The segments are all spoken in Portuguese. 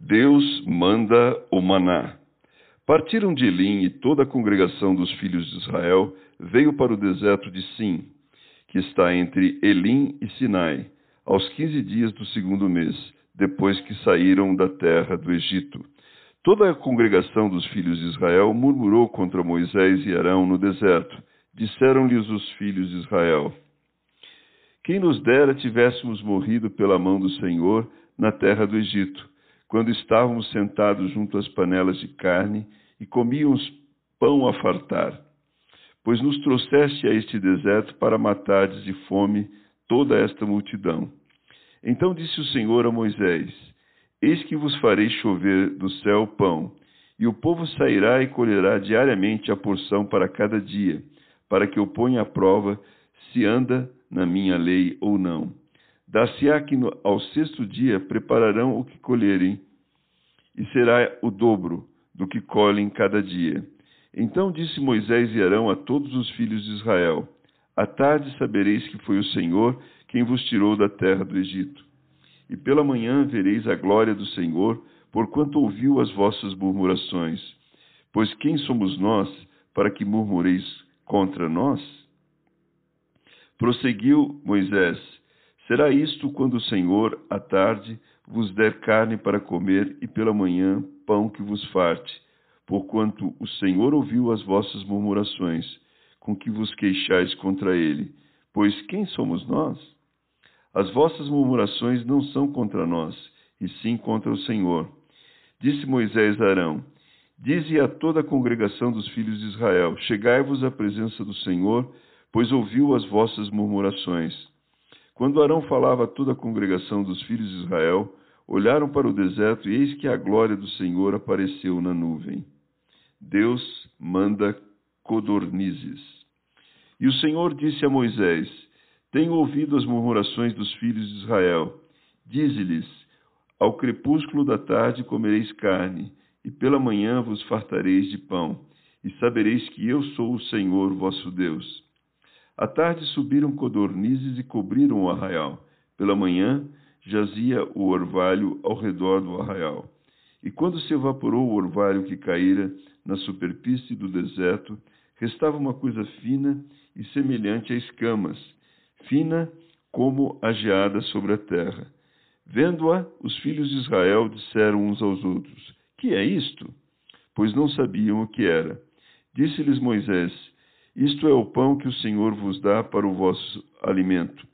Deus manda o maná. Partiram de Elim e toda a congregação dos filhos de Israel veio para o deserto de Sim, que está entre Elim e Sinai, aos quinze dias do segundo mês, depois que saíram da terra do Egito. Toda a congregação dos filhos de Israel murmurou contra Moisés e Arão no deserto. Disseram-lhes os filhos de Israel: Quem nos dera tivéssemos morrido pela mão do Senhor na terra do Egito quando estávamos sentados junto às panelas de carne e comíamos pão a fartar. Pois nos trouxeste a este deserto para matares de fome toda esta multidão. Então disse o Senhor a Moisés: Eis que vos farei chover do céu pão, e o povo sairá e colherá diariamente a porção para cada dia, para que eu ponha à prova se anda na minha lei ou não. Dar-se-á que no, ao sexto dia prepararão o que colherem, e será o dobro do que colhem cada dia. Então disse Moisés e Arão a todos os filhos de Israel: À tarde sabereis que foi o Senhor quem vos tirou da terra do Egito. E pela manhã vereis a glória do Senhor, porquanto ouviu as vossas murmurações. Pois quem somos nós para que murmureis contra nós? Prosseguiu Moisés: Será isto quando o Senhor, à tarde, vos der carne para comer e pela manhã pão que vos farte, porquanto o Senhor ouviu as vossas murmurações, com que vos queixais contra ele. Pois quem somos nós? As vossas murmurações não são contra nós, e sim contra o Senhor. Disse Moisés a Arão: Dize a toda a congregação dos filhos de Israel: Chegai-vos à presença do Senhor, pois ouviu as vossas murmurações. Quando Arão falava a toda a congregação dos filhos de Israel, olharam para o deserto e eis que a glória do Senhor apareceu na nuvem. Deus manda codornizes. E o Senhor disse a Moisés: Tenho ouvido as murmurações dos filhos de Israel. Dize-lhes: Ao crepúsculo da tarde comereis carne, e pela manhã vos fartareis de pão, e sabereis que eu sou o Senhor vosso Deus. À tarde subiram codornizes e cobriram o arraial. Pela manhã jazia o orvalho ao redor do arraial. E quando se evaporou o orvalho que caíra na superfície do deserto, restava uma coisa fina e semelhante a escamas, fina como a geada sobre a terra. Vendo-a, os filhos de Israel disseram uns aos outros: Que é isto? Pois não sabiam o que era. Disse-lhes Moisés: isto é o pão que o Senhor vos dá para o vosso alimento.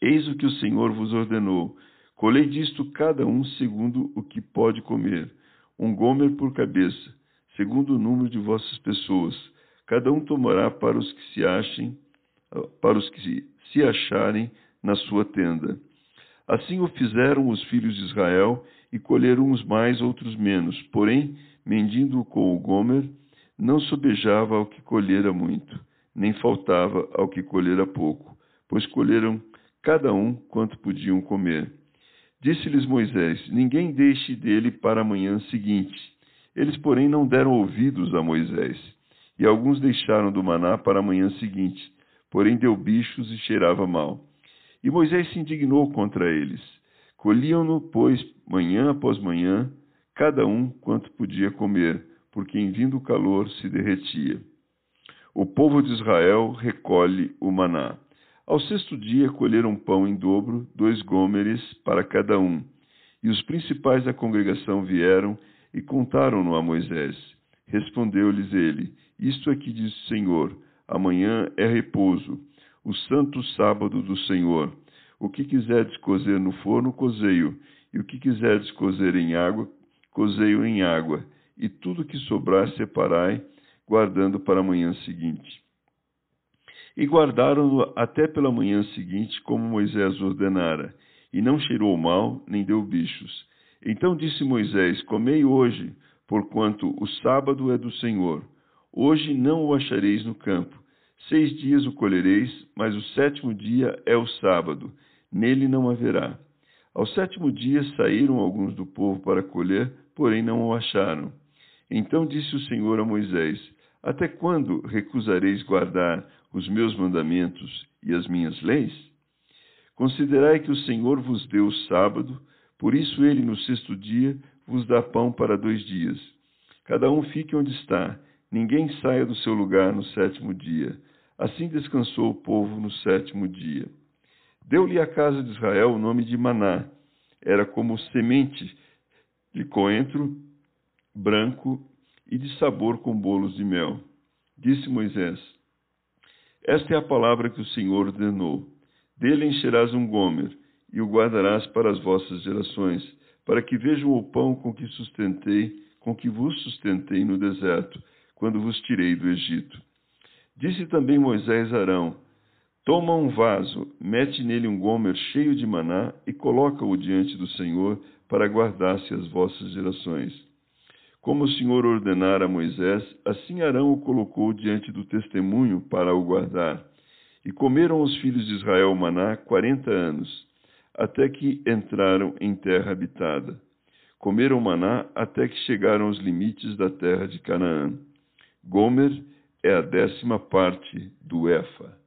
Eis o que o Senhor vos ordenou: colhei disto cada um segundo o que pode comer, um gomer por cabeça, segundo o número de vossas pessoas. Cada um tomará para os que se achem, para os que se acharem na sua tenda. Assim o fizeram os filhos de Israel, e colheram uns mais, outros menos. Porém, mendindo com o gomer, não sobejava ao que colhera muito, nem faltava ao que colhera pouco, pois colheram cada um quanto podiam comer. Disse-lhes Moisés: Ninguém deixe dele para a manhã seguinte. Eles, porém, não deram ouvidos a Moisés. E alguns deixaram do maná para a manhã seguinte, porém deu bichos e cheirava mal. E Moisés se indignou contra eles. Colhiam-no, pois, manhã após manhã, cada um quanto podia comer porque em vindo o calor se derretia. O povo de Israel recolhe o maná. Ao sexto dia colheram pão em dobro, dois gômeres para cada um. E os principais da congregação vieram e contaram-no a Moisés. Respondeu-lhes ele: Isto é que diz o Senhor: amanhã é repouso, o santo sábado do Senhor. O que quiserdes cozer no forno, cozeio, e o que quiserdes cozer em água, cozeio em água e tudo que sobrar separai, guardando para a manhã seguinte. E guardaram-no até pela manhã seguinte, como Moisés ordenara, e não cheirou mal, nem deu bichos. Então disse Moisés: Comei hoje, porquanto o sábado é do Senhor. Hoje não o achareis no campo. Seis dias o colhereis, mas o sétimo dia é o sábado, nele não haverá. Ao sétimo dia saíram alguns do povo para colher, porém não o acharam. Então disse o Senhor a Moisés: Até quando recusareis guardar os meus mandamentos e as minhas leis? Considerai que o Senhor vos deu o sábado, por isso ele no sexto dia vos dá pão para dois dias. Cada um fique onde está, ninguém saia do seu lugar no sétimo dia. Assim descansou o povo no sétimo dia. Deu-lhe a casa de Israel o nome de Maná. Era como semente de coentro branco e de sabor com bolos de mel. Disse Moisés: Esta é a palavra que o Senhor ordenou. Dele encherás um gomer e o guardarás para as vossas gerações, para que vejam o pão com que sustentei, com que vos sustentei no deserto, quando vos tirei do Egito. Disse também Moisés a Arão: Toma um vaso, mete nele um gomer cheio de maná e coloca-o diante do Senhor para guardar-se as vossas gerações. Como o Senhor ordenara a Moisés, assim Arão o colocou diante do testemunho para o guardar. E comeram os filhos de Israel maná quarenta anos, até que entraram em terra habitada. Comeram maná até que chegaram aos limites da terra de Canaã. Gomer é a décima parte do Efa.